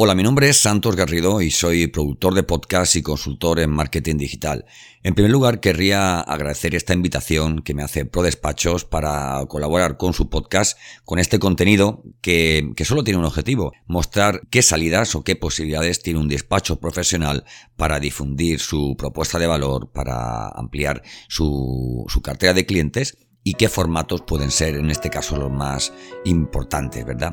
Hola, mi nombre es Santos Garrido y soy productor de podcast y consultor en marketing digital. En primer lugar, querría agradecer esta invitación que me hace Pro Despachos para colaborar con su podcast con este contenido que, que solo tiene un objetivo, mostrar qué salidas o qué posibilidades tiene un despacho profesional para difundir su propuesta de valor, para ampliar su, su cartera de clientes y qué formatos pueden ser en este caso los más importantes, ¿verdad?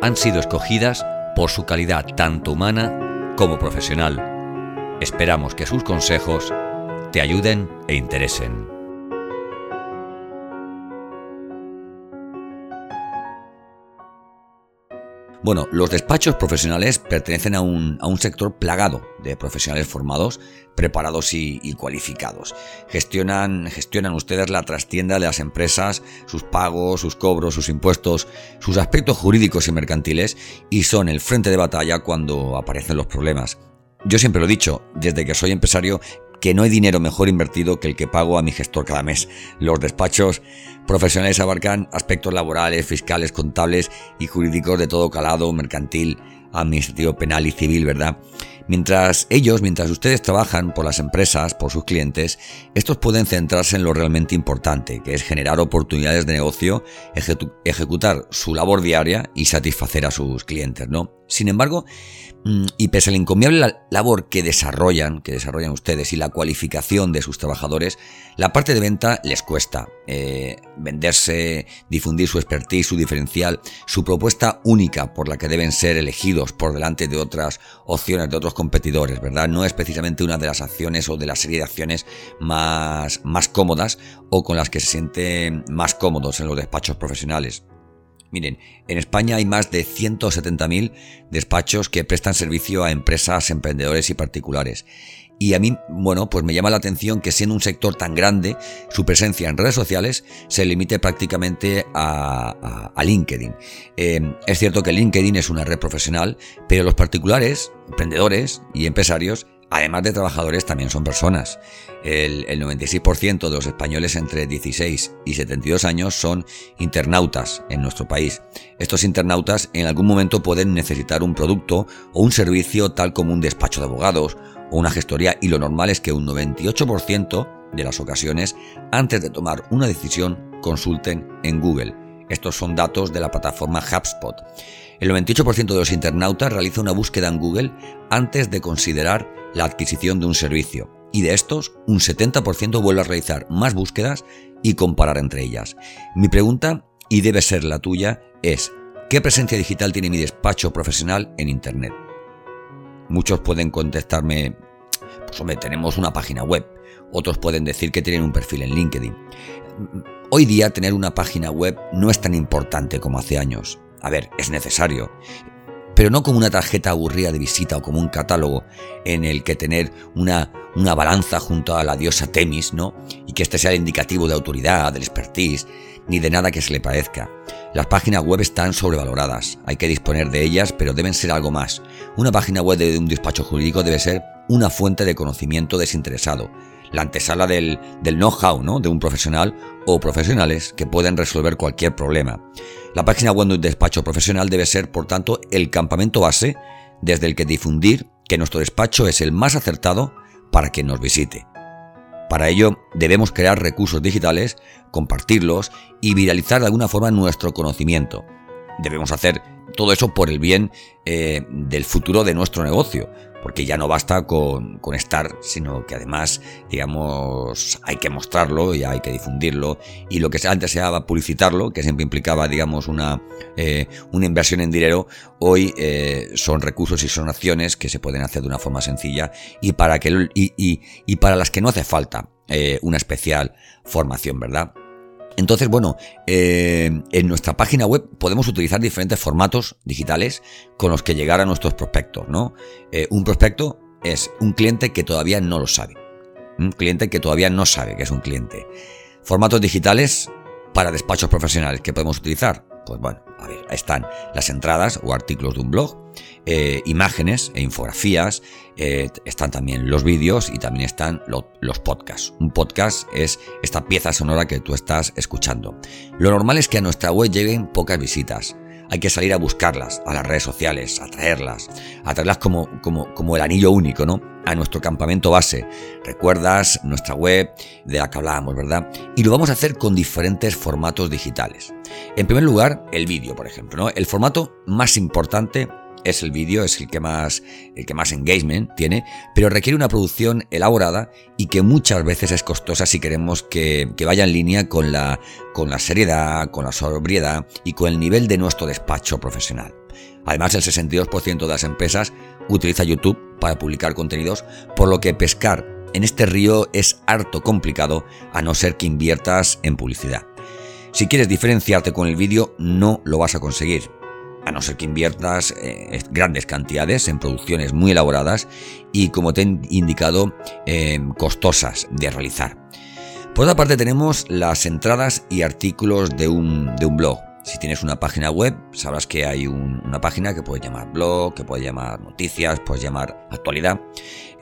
han sido escogidas por su calidad tanto humana como profesional. Esperamos que sus consejos te ayuden e interesen. Bueno, los despachos profesionales pertenecen a un, a un sector plagado de profesionales formados, preparados y, y, cualificados. Gestionan, gestionan ustedes la trastienda de las empresas, sus pagos, sus cobros, sus impuestos, sus aspectos jurídicos y mercantiles y son el frente de batalla cuando aparecen los problemas. Yo siempre lo he dicho, desde que soy empresario que no hay dinero mejor invertido que el que pago a mi gestor cada mes. Los despachos profesionales abarcan aspectos laborales, fiscales, contables y jurídicos de todo calado, mercantil, administrativo, penal y civil, ¿verdad? Mientras ellos, mientras ustedes trabajan por las empresas, por sus clientes, estos pueden centrarse en lo realmente importante, que es generar oportunidades de negocio, ejecutar su labor diaria y satisfacer a sus clientes, ¿no? Sin embargo, mm, y pese a la encomiable labor que desarrollan, que desarrollan ustedes y la cualificación de sus trabajadores, la parte de venta les cuesta. Eh, venderse, difundir su expertise, su diferencial, su propuesta única por la que deben ser elegidos por delante de otras opciones, de otros competidores, ¿verdad? No es precisamente una de las acciones o de la serie de acciones más, más cómodas o con las que se sienten más cómodos en los despachos profesionales. Miren, en España hay más de 170.000 despachos que prestan servicio a empresas, emprendedores y particulares. Y a mí, bueno, pues me llama la atención que siendo un sector tan grande, su presencia en redes sociales se limite prácticamente a, LinkedIn. Eh, es cierto que LinkedIn es una red profesional, pero los particulares, emprendedores y empresarios Además de trabajadores, también son personas. El, 96% de los españoles entre 16 y 72 años son internautas en nuestro país. Estos internautas en algún momento pueden necesitar un producto o un servicio tal como un despacho de abogados o una gestoría y lo normal es que un 98% de las ocasiones, antes de tomar una decisión, consulten en Google. Estos son datos de la plataforma HubSpot. El 98% de los internautas realiza una búsqueda en Google antes de considerar la adquisición de un servicio, y de estos, un 70% vuelve a realizar más búsquedas y comparar entre ellas. Mi pregunta, y debe ser la tuya, es, ¿qué presencia digital tiene mi despacho profesional en Internet? Muchos pueden contestarme, pues hombre, tenemos una página web. Otros pueden decir que tienen un perfil en LinkedIn. Hoy día tener una página web no es tan importante como hace años. A ver, es necesario pero no como una tarjeta aburrida de visita o como un catálogo en el que tener una, una balanza junto a la diosa Temis, ¿no? Y que este sea el indicativo de autoridad, del expertise, ni de nada que se le parezca. Las páginas web están sobrevaloradas, hay que disponer de ellas, pero deben ser algo más. Una página web de un despacho jurídico debe ser una fuente de conocimiento desinteresado, la antesala del, del know-how ¿no? de un profesional o profesionales que pueden resolver cualquier problema. La página web de un despacho profesional debe ser, por tanto, el campamento base desde el que difundir que nuestro despacho es el más acertado para quien nos visite. Para ello, debemos crear recursos digitales, compartirlos y viralizar de alguna forma nuestro conocimiento. Debemos hacer todo eso por el bien eh, del futuro de nuestro negocio, porque ya no basta con, estar, sino que además, digamos, hay que mostrarlo y hay que difundirlo. Y lo que antes se daba publicitarlo, que siempre implicaba, digamos, una, eh, una inversión en dinero, hoy eh, son recursos y son acciones que se pueden hacer de una forma sencilla y para, que, y, y, para las que no hace falta una especial formación, ¿verdad? Entonces, bueno, eh, en nuestra página web podemos utilizar diferentes formatos digitales con los que llegar a nuestros prospectos, ¿no? Eh, un prospecto es un cliente que todavía no lo sabe. Un cliente que todavía no sabe que es un cliente. Formatos digitales para despachos profesionales que podemos utilizar. Pues bueno, a ver, están las entradas o artículos de un blog, eh, imágenes e infografías, eh, están también los vídeos y también están los podcasts. Un podcast es esta pieza sonora que tú estás escuchando. Lo normal es que a nuestra web lleguen pocas visitas hay que salir a buscarlas, a las redes sociales, a traerlas, a traerlas como, como, como el anillo único, ¿no? A nuestro campamento base. Recuerdas nuestra web de la que hablábamos, ¿verdad? Y lo vamos a hacer con diferentes formatos digitales. En primer lugar, el vídeo, por ejemplo, ¿no? El formato más importante es el vídeo, es el que más el que más engagement tiene, pero requiere una producción elaborada y que muchas veces es costosa si queremos que, vaya en línea con la, con la seriedad, con la sobriedad y con el nivel de nuestro despacho profesional. Además, el 62% de las empresas utiliza YouTube para publicar contenidos, por lo que pescar en este río es harto complicado a no ser que inviertas en publicidad. Si quieres diferenciarte con el vídeo, no lo vas a conseguir a no ser que inviertas eh, grandes cantidades en producciones muy elaboradas y, como te he indicado, eh, costosas de realizar. Por otra parte tenemos las entradas y artículos de un, de un blog. Si tienes una página web, sabrás que hay una página que puedes llamar blog, que puedes llamar noticias, puedes llamar actualidad.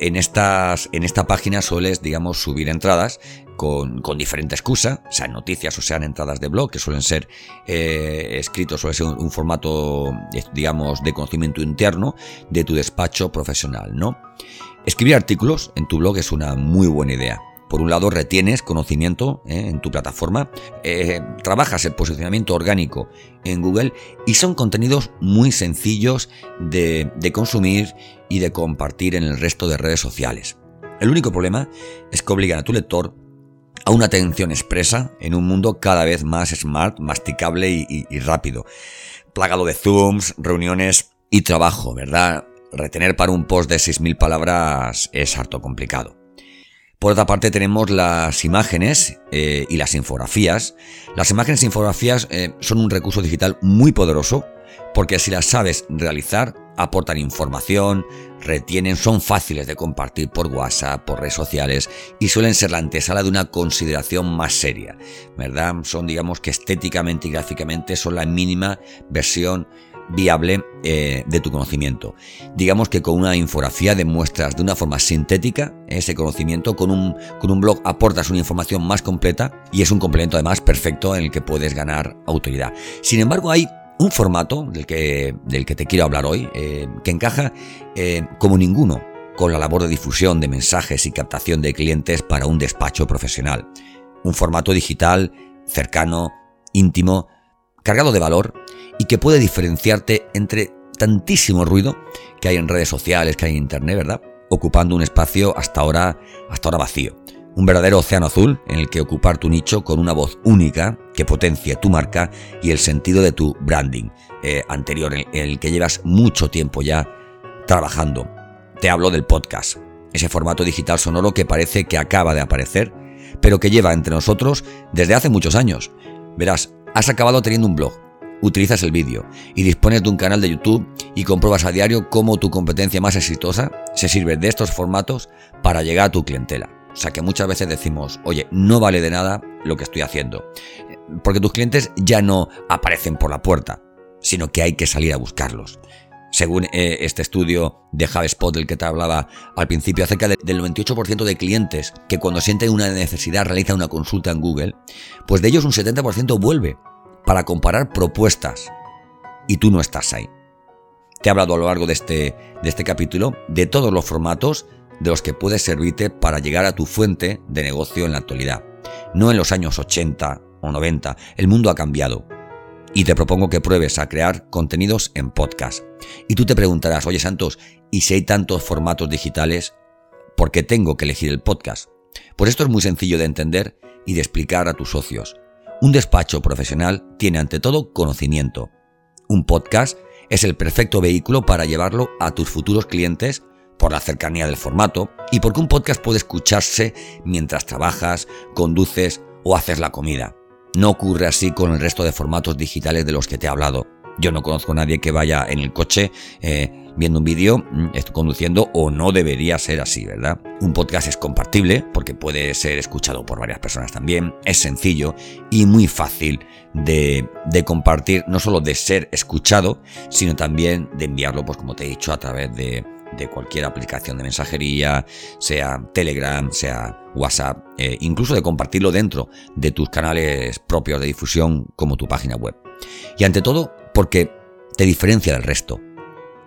En, estas, en esta página sueles, digamos, subir entradas con, con, diferente excusa, sean noticias o sean entradas de blog, que suelen ser eh, escritos, suele ser un, formato, eh, digamos, de conocimiento interno de tu despacho profesional, ¿no? Escribir artículos en tu blog es una muy buena idea. Por un lado, retienes conocimiento eh, en tu plataforma, trabajas el posicionamiento orgánico en Google y son contenidos muy sencillos de, consumir y de compartir en el resto de redes sociales. El único problema es que obligan a tu lector a una atención expresa en un mundo cada vez más smart, masticable y, rápido, plagado de zooms, reuniones y trabajo, ¿verdad? Retener para un post de 6.000 palabras es harto complicado. Por otra parte tenemos las imágenes eh, y las infografías. Las imágenes e infografías eh, son un recurso digital muy poderoso porque si las sabes realizar aportan información, retienen, son fáciles de compartir por WhatsApp, por redes sociales y suelen ser la antesala de una consideración más seria, ¿verdad? Son, digamos que estéticamente y gráficamente son la mínima versión viable eh, de tu conocimiento. Digamos que con una infografía demuestras de una forma sintética ese conocimiento, con un, con un blog aportas una información más completa y es un complemento además perfecto en el que puedes ganar autoridad. Sin embargo, hay un formato del que, del que te quiero hablar hoy, eh, que encaja eh, como ninguno con la labor de difusión de mensajes y captación de clientes para un despacho profesional. Un formato digital, cercano, íntimo, cargado de valor y que puede diferenciarte entre tantísimo ruido que hay en redes sociales, que hay en internet, ¿verdad? Ocupando un espacio hasta ahora, hasta ahora vacío un verdadero océano azul en el que ocupar tu nicho con una voz única que potencie tu marca y el sentido de tu branding eh, anterior en el que llevas mucho tiempo ya trabajando. Te hablo del podcast, ese formato digital sonoro que parece que acaba de aparecer, pero que lleva entre nosotros desde hace muchos años. Verás, has acabado teniendo un blog, utilizas el vídeo y dispones de un canal de YouTube y compruebas a diario cómo tu competencia más exitosa se sirve de estos formatos para llegar a tu clientela. O sea que muchas veces decimos, oye, no vale de nada lo que estoy haciendo. Porque tus clientes ya no aparecen por la puerta, sino que hay que salir a buscarlos. Según eh, este estudio de HubSpot del que te hablaba al principio, acerca del 98% de clientes que cuando sienten una necesidad realizan una consulta en Google, pues de ellos un 70% vuelve para comparar propuestas. Y tú no estás ahí. Te he hablado a lo largo de este, de este capítulo de todos los formatos de los que puedes servirte para llegar a tu fuente de negocio en la actualidad. No en los años 80 o 90, el mundo ha cambiado. Y te propongo que pruebes a crear contenidos en podcast. Y tú te preguntarás, oye Santos, ¿y si hay tantos formatos digitales? ¿Por qué tengo que elegir el podcast? Pues esto es muy sencillo de entender y de explicar a tus socios. Un despacho profesional tiene ante todo conocimiento. Un podcast es el perfecto vehículo para llevarlo a tus futuros clientes por la cercanía del formato y porque un podcast puede escucharse mientras trabajas, conduces o haces la comida. No ocurre así con el resto de formatos digitales de los que te he hablado. Yo no conozco a nadie que vaya en el coche eh, viendo un vídeo, mm, conduciendo o no debería ser así, ¿verdad? Un podcast es compartible porque puede ser escuchado por varias personas también, es sencillo y muy fácil de, compartir, no solo de ser escuchado, sino también de enviarlo, pues como te he dicho, a través de, cualquier aplicación de mensajería, sea Telegram, sea WhatsApp, eh, incluso de compartirlo dentro de tus canales propios de difusión como tu página web. Y ante todo, porque te diferencia del resto.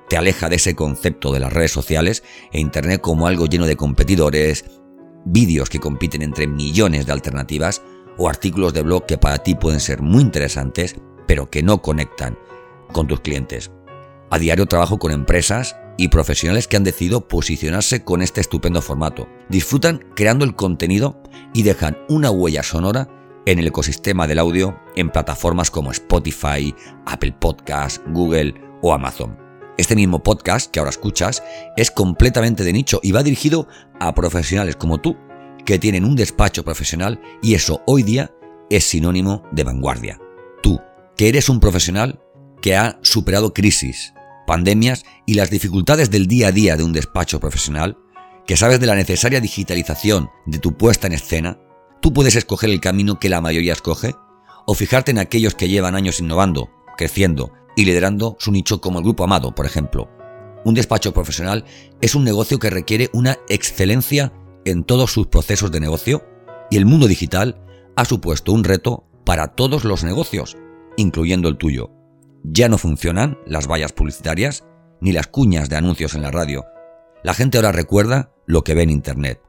Te aleja de ese concepto de las redes sociales e Internet como algo lleno de competidores, vídeos que compiten entre millones de alternativas o artículos de blog que para ti pueden ser muy interesantes, pero que no conectan con tus clientes. A diario trabajo con empresas y profesionales que han decidido posicionarse con este estupendo formato. Disfrutan creando el contenido y dejan una huella sonora en el ecosistema del audio en plataformas como Spotify, Apple Podcasts, Google o Amazon. Este mismo podcast que ahora escuchas es completamente de nicho y va dirigido a profesionales como tú que tienen un despacho profesional y eso hoy día es sinónimo de vanguardia. Tú, que eres un profesional que ha superado crisis, pandemias y las dificultades del día a día de un despacho profesional, que sabes de la necesaria digitalización de tu puesta en escena, Tú puedes escoger el camino que la mayoría escoge o fijarte en aquellos que llevan años innovando, creciendo y liderando su nicho como el Grupo Amado, por ejemplo. Un despacho profesional es un negocio que requiere una excelencia en todos sus procesos de negocio y el mundo digital ha supuesto un reto para todos los negocios, incluyendo el tuyo. Ya no funcionan las vallas publicitarias ni las cuñas de anuncios en la radio. La gente ahora recuerda lo que ve en Internet.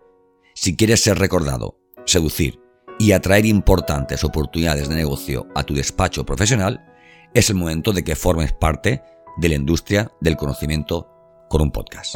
Si quieres ser recordado seducir y atraer importantes oportunidades de negocio a tu despacho profesional, es el momento de que formes parte de la industria del conocimiento con un podcast.